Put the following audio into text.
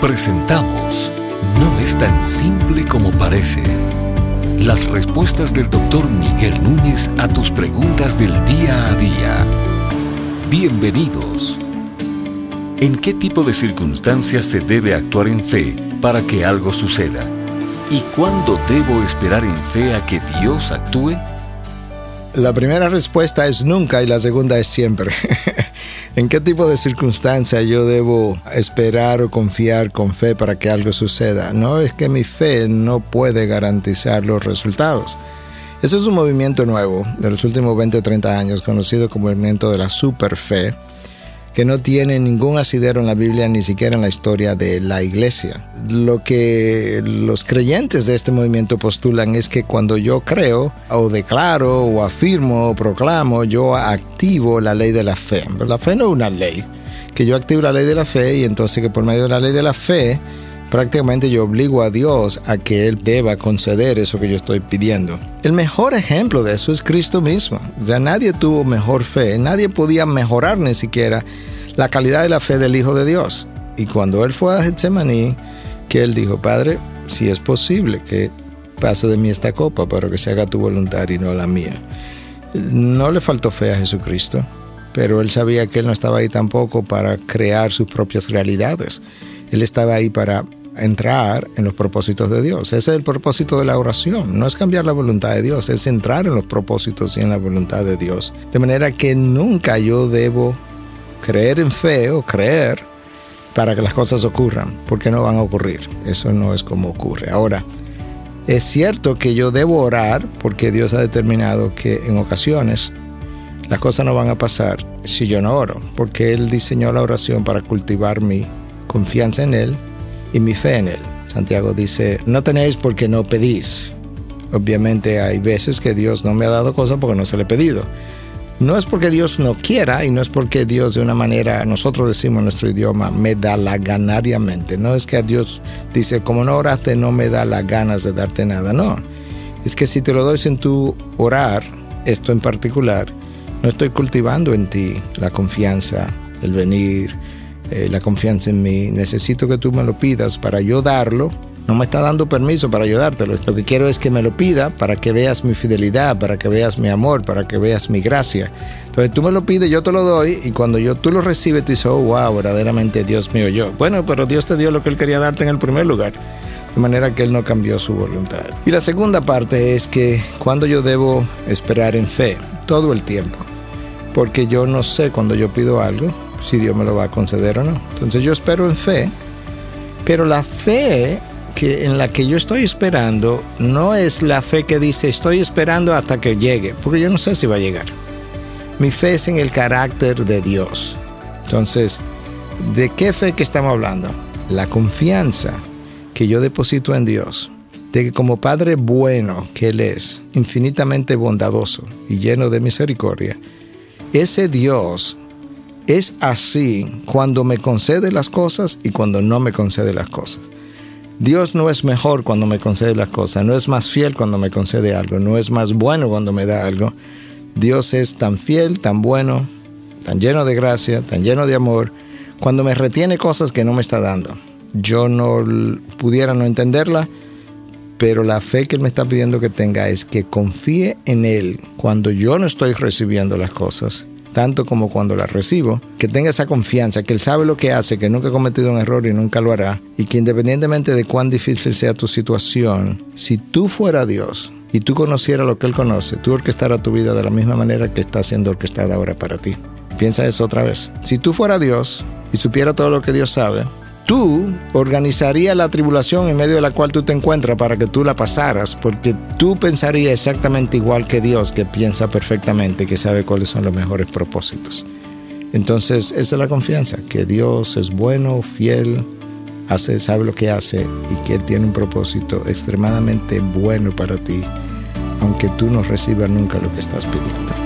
Presentamos No es tan simple como parece. Las respuestas del doctor Miguel Núñez a tus preguntas del día a día. Bienvenidos. ¿En qué tipo de circunstancias se debe actuar en fe para que algo suceda? ¿Y cuándo debo esperar en fe a que Dios actúe? La primera respuesta es nunca y la segunda es siempre. ¿En qué tipo de circunstancia yo debo esperar o confiar con fe para que algo suceda? No es que mi fe no puede garantizar los resultados. Eso es un movimiento nuevo de los últimos 20 o 30 años, conocido como el movimiento de la superfe que no tiene ningún asidero en la Biblia ni siquiera en la historia de la iglesia. Lo que los creyentes de este movimiento postulan es que cuando yo creo o declaro o afirmo o proclamo, yo activo la ley de la fe. Pero la fe no es una ley, que yo activo la ley de la fe y entonces que por medio de la ley de la fe prácticamente yo obligo a Dios a que Él deba conceder eso que yo estoy pidiendo. El mejor ejemplo de eso es Cristo mismo. Ya nadie tuvo mejor fe, nadie podía mejorar ni siquiera la calidad de la fe del Hijo de Dios. Y cuando Él fue a Getsemaní, que Él dijo, Padre, si es posible que pase de mí esta copa, pero que se haga tu voluntad y no la mía. No le faltó fe a Jesucristo, pero Él sabía que Él no estaba ahí tampoco para crear sus propias realidades. Él estaba ahí para entrar en los propósitos de Dios. Ese es el propósito de la oración. No es cambiar la voluntad de Dios, es entrar en los propósitos y en la voluntad de Dios. De manera que nunca yo debo creer en fe o creer para que las cosas ocurran, porque no van a ocurrir. Eso no es como ocurre. Ahora, es cierto que yo debo orar porque Dios ha determinado que en ocasiones las cosas no van a pasar si yo no oro, porque Él diseñó la oración para cultivar mi confianza en Él y mi fe en Él. Santiago dice, no tenéis porque no pedís. Obviamente hay veces que Dios no me ha dado cosas porque no se le he pedido. No es porque Dios no quiera y no es porque Dios de una manera, nosotros decimos en nuestro idioma, me da la ganariamente. No es que a Dios dice, como no oraste, no me da las ganas de darte nada. No. Es que si te lo doy sin tu orar, esto en particular, no estoy cultivando en ti la confianza, el venir, eh, la confianza en mí, necesito que tú me lo pidas para yo darlo. No me está dando permiso para ayudártelo. Lo que quiero es que me lo pida para que veas mi fidelidad, para que veas mi amor, para que veas mi gracia. Entonces tú me lo pides, yo te lo doy y cuando yo, tú lo recibes, tú dices, oh, wow, verdaderamente Dios mío, yo. Bueno, pero Dios te dio lo que Él quería darte en el primer lugar. De manera que Él no cambió su voluntad. Y la segunda parte es que cuando yo debo esperar en fe, todo el tiempo. Porque yo no sé cuando yo pido algo, si Dios me lo va a conceder o no. Entonces yo espero en fe, pero la fe que en la que yo estoy esperando no es la fe que dice estoy esperando hasta que llegue, porque yo no sé si va a llegar. Mi fe es en el carácter de Dios. Entonces, ¿de qué fe que estamos hablando? La confianza que yo deposito en Dios, de que como Padre bueno que Él es, infinitamente bondadoso y lleno de misericordia, ese Dios es así cuando me concede las cosas y cuando no me concede las cosas. Dios no es mejor cuando me concede las cosas, no es más fiel cuando me concede algo, no es más bueno cuando me da algo. Dios es tan fiel, tan bueno, tan lleno de gracia, tan lleno de amor, cuando me retiene cosas que no me está dando. Yo no pudiera no entenderla, pero la fe que Él me está pidiendo que tenga es que confíe en Él cuando yo no estoy recibiendo las cosas tanto como cuando la recibo, que tenga esa confianza, que Él sabe lo que hace, que nunca ha cometido un error y nunca lo hará, y que independientemente de cuán difícil sea tu situación, si tú fuera Dios y tú conocieras lo que Él conoce, tú orquestaras tu vida de la misma manera que está siendo orquestada ahora para ti. Piensa eso otra vez. Si tú fuera Dios y supiera todo lo que Dios sabe, tú organizarías la tribulación en medio de la cual tú te encuentras para que tú la pasaras, porque tú pensarías exactamente igual que Dios, que piensa perfectamente, que sabe cuáles son los mejores propósitos. Entonces, esa es la confianza, que Dios es bueno, fiel, hace, sabe lo que hace y que Él tiene un propósito extremadamente bueno para ti, aunque tú no recibas nunca lo que estás pidiendo.